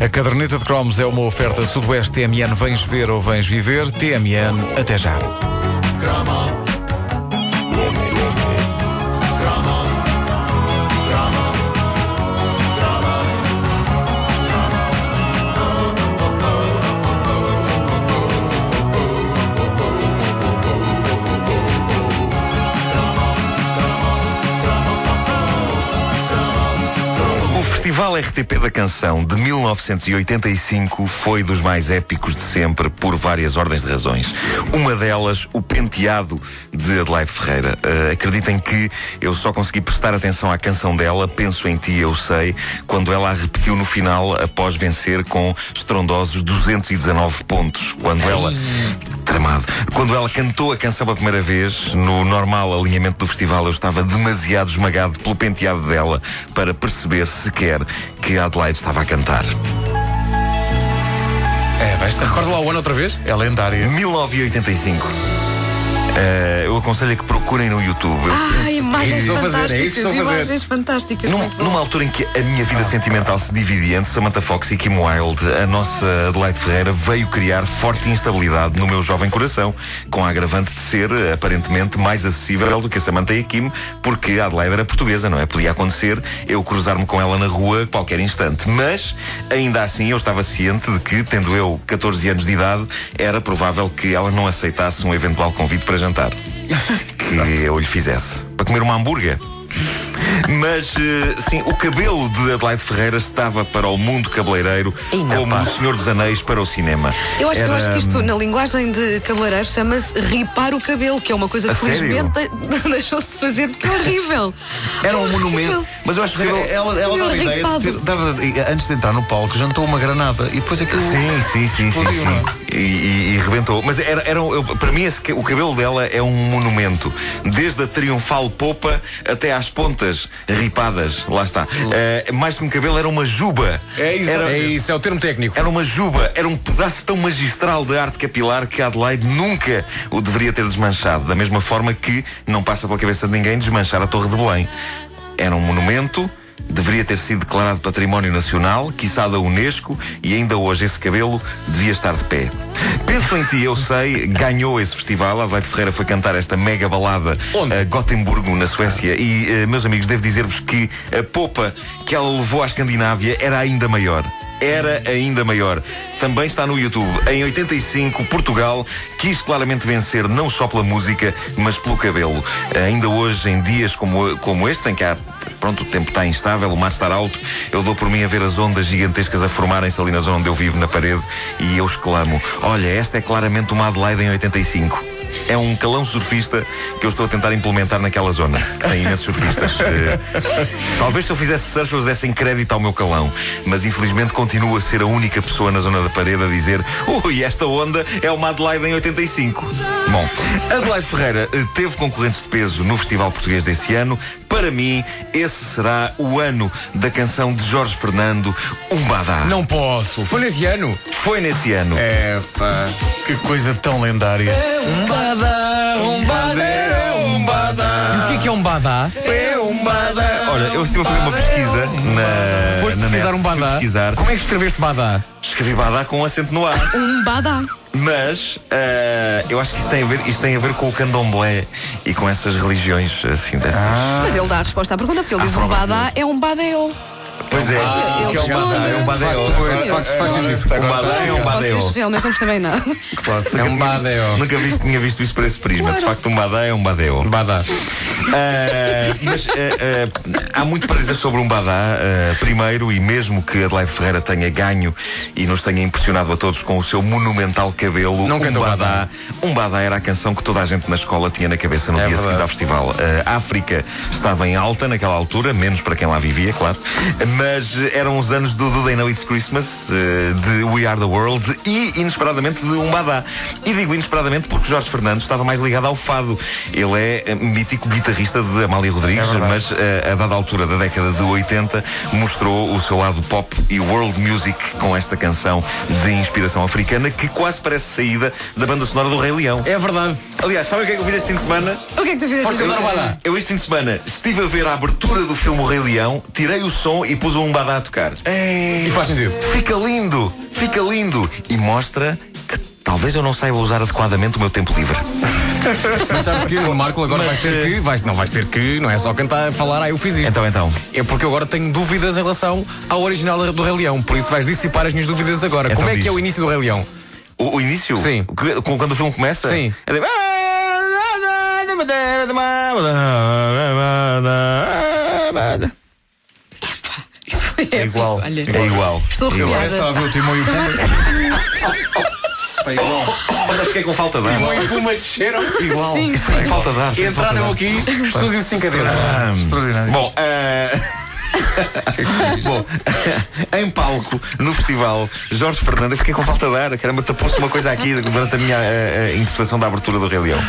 A caderneta de cromos é uma oferta Sudoeste TMN Vens Ver ou Vens Viver. TMN, até já. Festival RTP da Canção de 1985 foi dos mais épicos de sempre por várias ordens de razões. Uma delas, o penteado de Adelaide Ferreira. Uh, acreditem que eu só consegui prestar atenção à canção dela, Penso em Ti, Eu Sei, quando ela a repetiu no final após vencer com estrondosos 219 pontos. Quando ela. Tramado. Quando ela cantou a canção pela primeira vez, no normal alinhamento do festival, eu estava demasiado esmagado pelo penteado dela para perceber sequer que a Adelaide estava a cantar. É, vais estar. Recorda lá o ano outra vez? É lendária. 1985. Eh, eu aconselho a que procurem no YouTube. Ah, imagens a fazer, é fantásticas, imagens fantásticas. Num- numa altura em que a minha vida sentimental se dividia entre Samantha Fox e Kim Wilde, a nossa Adelaide Ferreira veio criar forte instabilidade no meu jovem coração, com a agravante de ser aparentemente mais acessível do que a Samantha e a Kim, porque a Adelaide era portuguesa, não é? Podia acontecer eu cruzar-me com ela na rua a qualquer instante. Mas, ainda assim, eu estava ciente de que, tendo eu 14 anos de idade, era provável que ela não aceitasse um eventual convite para jantar. que eu lhe fizesse. Para comer uma hambúrguer. Mas, eh, sim, o cabelo de Adelaide Ferreira estava para o mundo cabeleireiro como o Senhor dos Anéis para o cinema. Eu acho, eu Era, acho que isto, na linguagem de cabeleireiro, chama-se ripar o cabelo, que é uma coisa A que felizmente de- deixou-se de fazer porque é horrível. Era um É monumento. Mas eu acho que. Ela, ela dava a ideia de ter, dava- antes de entrar no palco, jantou uma granada e depois aquilo. Sim, sim, sim, sim, não sim. E, e, e rebentou. Mas era, era eu- para mim, esse o cabelo dela é um monumento. Desde a triunfal popa até às pontas ripadas. Lá está. Eh, mais que um cabelo, era uma juba. É isso. Era, É isso, é o termo técnico. Era uma juba, era um pedaço tão magistral de arte capilar que Adelaide nunca o deveria ter desmanchado. Da mesma forma que não passa pela cabeça de ninguém desmanchar a Torre de Belém. Era um monumento, deveria ter sido declarado Património Nacional, quiçá da Unesco, e ainda hoje esse cabelo devia estar de pé. Penso em ti, eu sei, ganhou esse festival. Adelaide Ferreira foi cantar esta mega balada Onde? a Gotemburgo, na Suécia. E, eh, meus amigos, devo dizer-vos que a popa que ela levou à Escandinávia era ainda maior. Era ainda maior. Também está no YouTube. Em 85, Portugal quis claramente vencer não só pela música, mas pelo cabelo. Ainda hoje, em dias como, como este, em que há, pronto, o tempo está instável, o mar está alto, eu dou por mim a ver as ondas gigantescas a formarem-se ali na zona onde eu vivo, na parede, e eu exclamo: Olha, esta é claramente uma Adelaide em 85. É um calão surfista que eu estou a tentar implementar naquela zona. que Tem imensos surfistas. Eh, talvez se eu fizesse surf, eles dessem crédito ao meu calão. Mas infelizmente continuo a ser a única pessoa na zona da parede a dizer: Ui, esta onda é uma Adelaide em 85. Bom, Adelaide Ferreira eh, teve concorrentes de peso no Festival Português desse ano. Para mim, esse será o ano da canção de Jorge Fernando, Umbadá. Não posso. Foi nesse ano. Foi nesse ano. É, pá. Que coisa tão lendária. Umbada, umbada, umbada. E o que é que é um badá? É um badá. Olha, eu estive a fazer uma pesquisa na. Foste na pesquisar net. um badá? pesquisar. Como é que escreveste badá? Escrevi badá com um acento no ar. Um badá. Mas ah, eu acho que isto tem, a ver, isto tem a ver com o candomblé e com essas religiões assim dessas. Mas ele dá a resposta à pergunta, porque ele Ah, diz um badá é um badeu. Pois é, que é um é um badé. Faz- faz sentido. Um badá é um. Vocês realmente não percebem nada. É um badeo. Nunca vi- tinha visto isso por esse prisma. De facto, um badá é um badeo. Badá. Ah, mas ah, ah, há muito para dizer sobre um Badá. Ah, primeiro, e mesmo que Adelaide Ferreira tenha ganho e nos tenha impressionado a todos com o seu monumental cabelo, Não um Badá, Badá. um Badá era a canção que toda a gente na escola tinha na cabeça no É dia seguinte ao festival. Ah, a África estava em alta naquela altura, menos para quem lá vivia, claro. Mas eram os anos do Do They Know It's Christmas, ah, de We Are the World e, inesperadamente, de um Badá. E digo inesperadamente porque Jorge Fernando estava mais ligado ao fado. Ele é ah, mítico guitarrista de Amália Rodrigues, mas ah, a dada altura da década de 80 mostrou o seu lado pop e world music com esta canção de inspiração africana que quase parece saída da banda sonora do Rei Leão. É verdade. Aliás, sabe o que é que eu fiz este fim de semana? O que é que tu fizeste? Esta Dona semana? Eu este fim de semana estive a ver a abertura do filme O Rei Leão, tirei o som e pus pus o Umbada a tocar. E faz sentido. Fica lindo, fica lindo. E mostra que talvez eu não saiba usar adequadamente o meu tempo livre. Mas sabes que no Marco agora vais ter que. Vais, não vais ter que, não é só cantar, falar, ah, eu fiz isto. Então, então. É porque eu agora tenho dúvidas em relação ao original do Rei Leão. Por isso vais dissipar as minhas dúvidas agora. Então Como é diz. que é o início do Rei Leão? O, o início? Sim. Que- Quando o filme começa? Sim. É tipo... Isso foi épico, igual. Olha, É igual. Estou É que estava a arrepiada. ver o Timão e o Pumba. É igual. Mas fiquei com falta de ar. e Puma desceram. Igual. Sim, sim. falta de ar. E entraram aqui, estúdio sem cadeira. Extraordinário. Bom, eh, Bom, em palco, no festival, Jorge Fernando, eu fiquei com falta de ar. Caramba, tapou-se uma coisa aqui durante a minha eh, interpretação da abertura do Rei Leão.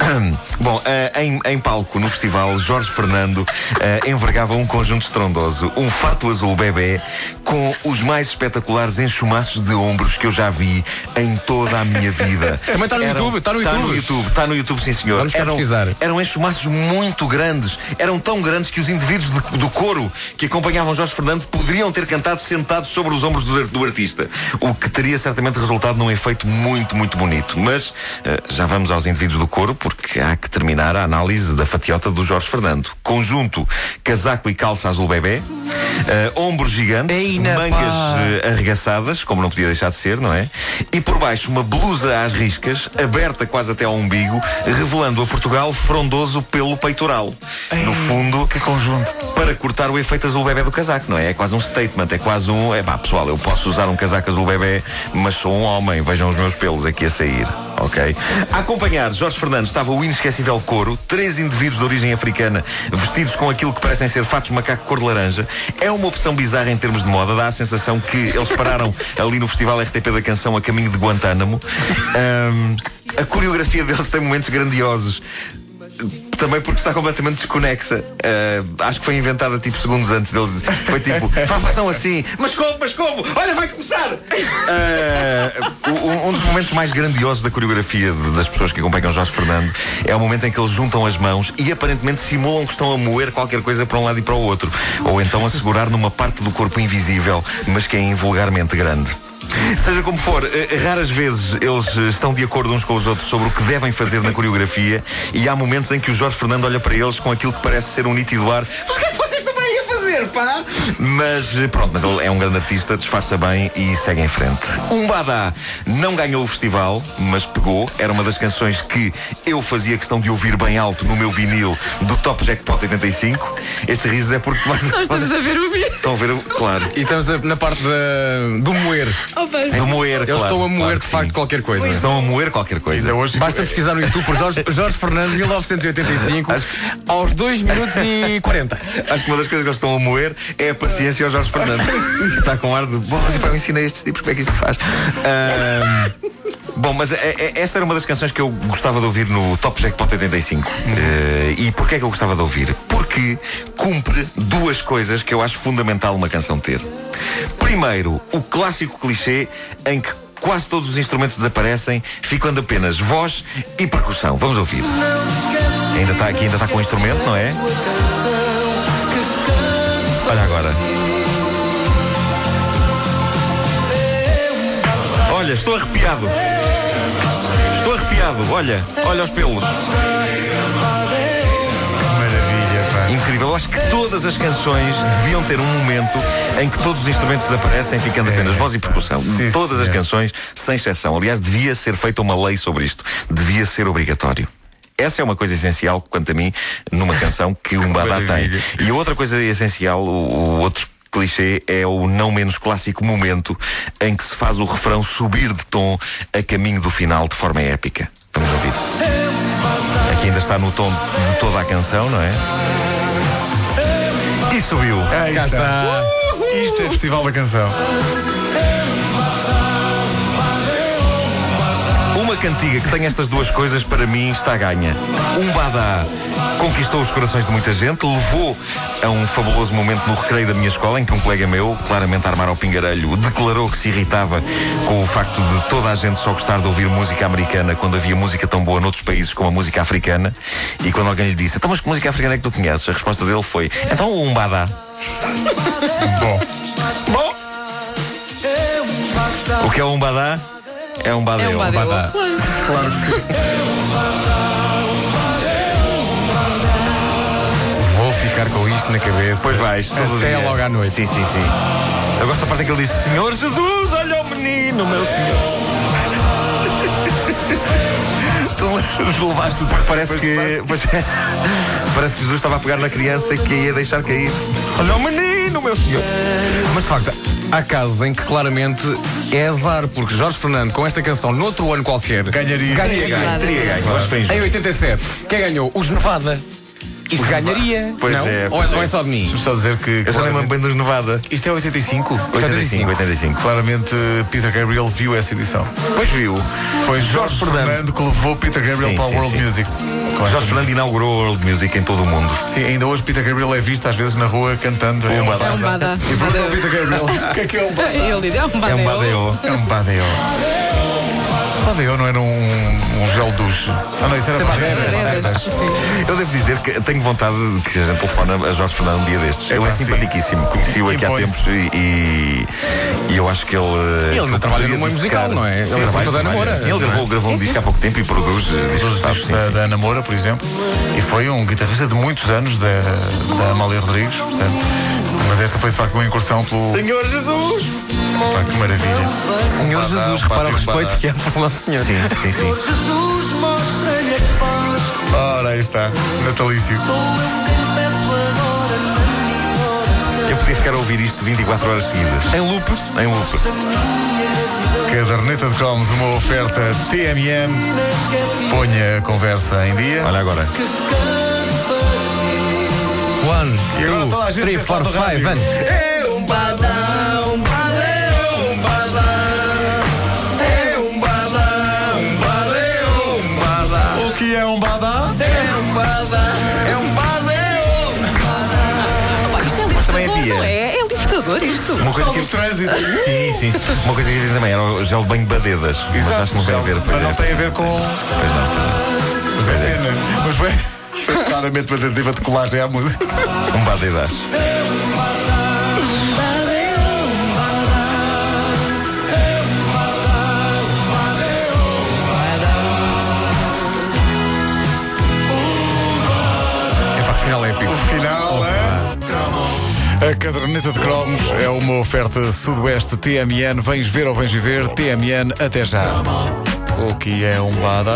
Bom, eh, em, em palco, no festival, Jorge Fernando envergava um conjunto estrondoso, um fato azul bebê, com os mais espetaculares enxumaços de ombros que eu já vi em toda a minha vida. Também está no YouTube, está no Está no YouTube. YouTube, está no YouTube, sim senhor. Vamos eram, pesquisar. eram enxumaços muito grandes. Eram tão grandes que os indivíduos do, do coro que acompanhavam Jorge Fernando poderiam ter cantado sentados sobre os ombros do, do artista. O que teria certamente resultado num efeito muito, muito bonito. Mas eh, já vamos aos indivíduos do coro, porque há que terminar a análise da fatiota do Jorge Fernando. Conjunto, casaco e calça azul bebê, eh, ombros gigantes, Ei, na mangas pá. eh, arregaçadas, como não podia deixar de ser, não é? E por baixo uma blusa às riscas, aberta quase até ao umbigo, revelando a Portugal frondoso pelo peitoral. No fundo, Que conjunto. para cortar o efeito azul bebê do casaco, não é? É quase um statement, é quase um. É pá, pessoal, eu posso usar um casaco azul bebê, mas sou um homem, vejam os meus pelos aqui a sair, ok? A acompanhar Jorge Fernandes estava o inesquecível coro, três indivíduos de origem africana vestidos com aquilo que parecem ser fatos macaco cor de laranja. É uma opção bizarra em termos de moda, dá a sensação que eles pararam ali no Festival RTP da Canção a caminho de Guantánamo. Ahm, a coreografia deles tem momentos grandiosos. Também porque está completamente desconexa. Ah, acho que foi inventada tipo segundos antes deles. Foi tipo, "Fa- façam assim, mas como, mas como? Olha, vai começar! Ah, um, um dos momentos mais grandiosos da coreografia de- das pessoas que acompanham Jorge Fernando é o momento em que eles juntam as mãos e aparentemente simulam que estão a moer qualquer coisa para um lado e para o outro. Ou então a segurar numa parte do corpo invisível, mas que é invulgarmente grande. Seja como for, eh, raras vezes eles eh, estão de acordo uns com os outros sobre o que devem fazer na coreografia e há momentos em que o Jorge Fernando olha para eles com aquilo que parece ser um nítido ar. Mas o que é que vocês estão pá? Mas pronto, mas ele é um grande artista, disfarça bem e segue em frente. Um Badá não ganhou o festival, mas pegou. Era uma das canções que eu fazia questão de ouvir bem alto no meu vinil do Top Jackpot 85. Este riso é porque Nós estamos a ver o vídeo. estão a ver, o- claro. E estamos a- na parte da- do moer. Opa, Do moer, Eles claro, estão a moer claro de facto sim. qualquer coisa. Estão a moer qualquer coisa. Ainda hoje. Basta pesquisar no YouTube por Jorge, Jorge Fernando, 1985, aos 2 minutos e 40. Acho que uma das coisas que eles estão a moer é a paciência ao Jorge Fernando. que está com ar de. Bom, eu ensinei estes tipos, como é que isto se faz? Ahm, Bom, mas é- é- esta era uma das canções que eu gostava de ouvir no Top Jackpot 85. Eh, e porquê é que eu gostava de ouvir? Porque cumpre duas coisas que eu acho fundamental uma canção ter. Primeiro, o clássico clichê em que quase todos os instrumentos desaparecem, ficando apenas voz e percussão. Vamos ouvir. Ainda está aqui, ainda está com o instrumento, não é? Olha agora. Olha, estou arrepiado. Estou arrepiado. Olha, olha os pelos. Incrível. Eu acho que todas as canções deviam ter um momento em que todos os instrumentos desaparecem, ficando apenas voz e percussão. Sim, todas as canções, sem exceção. Aliás, devia ser feita uma lei sobre isto. Devia ser obrigatório. Essa é uma coisa essencial, quanto a mim, numa canção que um Badá tem. E a outra coisa essencial, o, o outro clichê, é o não menos clássico momento em que se faz o refrão subir de tom a caminho do final de forma épica. Vamos ouvir. Aqui ainda está no tom de toda a canção, não é? E subiu. Aí Cá está. Isto é Festival da Canção. Uma cantiga que tem estas duas coisas, para mim, está a ganha. Um Badá conquistou os corações de muita gente, levou a um fabuloso momento no recreio da minha escola, em que um colega meu, claramente armar ao pingarelho, declarou que se irritava com o facto de toda a gente só gostar de ouvir música americana quando havia música tão boa noutros países como a música africana. E quando alguém lhe disse, então mas que música africana é que tu conheces? A resposta dele foi, então o Umbadá. Bom, Bom. O que é um badá? É um badeu. É um badeu. Claro. Vou ficar com isto na cabeça. Pois vais, todo Até dia. logo à noite. Sim, sim, sim. Eu gosto da parte em que ele diz: Senhor Jesus, olha o menino, meu senhor. Tu levaste porque parece que. Pois, é. parece que Jesus estava a pegar na criança que ia deixar cair. Olha o menino, meu senhor. Mas de facto, há casos em que claramente é azar, porque Jorge Fernando, com esta canção, noutro ano qualquer, Ganharia. ganharia. Teria ganho, teria ganho. Que foi Em injusto. 87, quem ganhou? Os Nevada. Isto ganharia. Pois não? é, Ou pois é, ou é. é só de mim? Deixa-me só dizer que. Eu já lembro bem dos Nevada. Isto é 85? 85, 85. Claramente Peter Gabriel viu essa edição. Pois viu. Foi Jorge Fernando. Fernando que levou Peter Gabriel Sim, para a sim, World sim. Music. Esta Jorge Fernando inaugurou a World Music em todo o mundo. Sim, ainda hoje Peter Gabriel é visto às vezes na rua cantando. Um badá. É um badá. E pergunta ao Peter Gabriel o que é que é um badá? Ele diz, é um badeu. É um badeu. É um badeo. Badeo não era um, um gel douche. Ah, não, isso era sim. Eu devo dizer que tenho vontade de que a gente telefone a Jorge Fernando um dia destes. Ele é Epá, sim. simpaticíssimo. Conheci-o aqui há tempos e, e- e eu acho que ele. Ele que ainda ele trabalha poderia no meio dissecar- musical, não é? Ele Sim, é trabalha, da namora. Sim, Ele gravou, gravou um Sim, disco há pouco tempo e produz. eh, discos da, sim. da Ana Moura, por exemplo, e foi um guitarrista de muitos anos da, da Amália Rodrigues. Portanto, mas esta foi de facto uma incursão pelo. Senhor Jesus! Pá, que maravilha. Senhor Jesus, repara o respeito que é pelo nosso Senhor. Sim, sim, sim. Ora, aí está, natalício. Eu podia ficar a ouvir isto 24 horas seguidas. Em loop. Em loop. Caderneta de cromos, uma oferta TMN. Ponha a conversa em dia. Olha agora. One, E agora toda a two, gente three, four, five, and... É um que é um badá? É um badá, é um badeu. Pá, isto é também libertador, havia. não é? É libertador isto. Uma coisa Só que. trânsito. Sim, sim. Uma coisa que havia também era o gel de banho badedas. Mas Exato, acho que não tem a ver. mas pois não é. tem a ver com. Pois não. Mas é pena. Mas foi, foi claramente uma tentativa de colagem à música. Um badedas. A caderneta de cromos é uma oferta Sudoeste TMN. Vens ver ou vens viver? TMN até já. O que é um bada?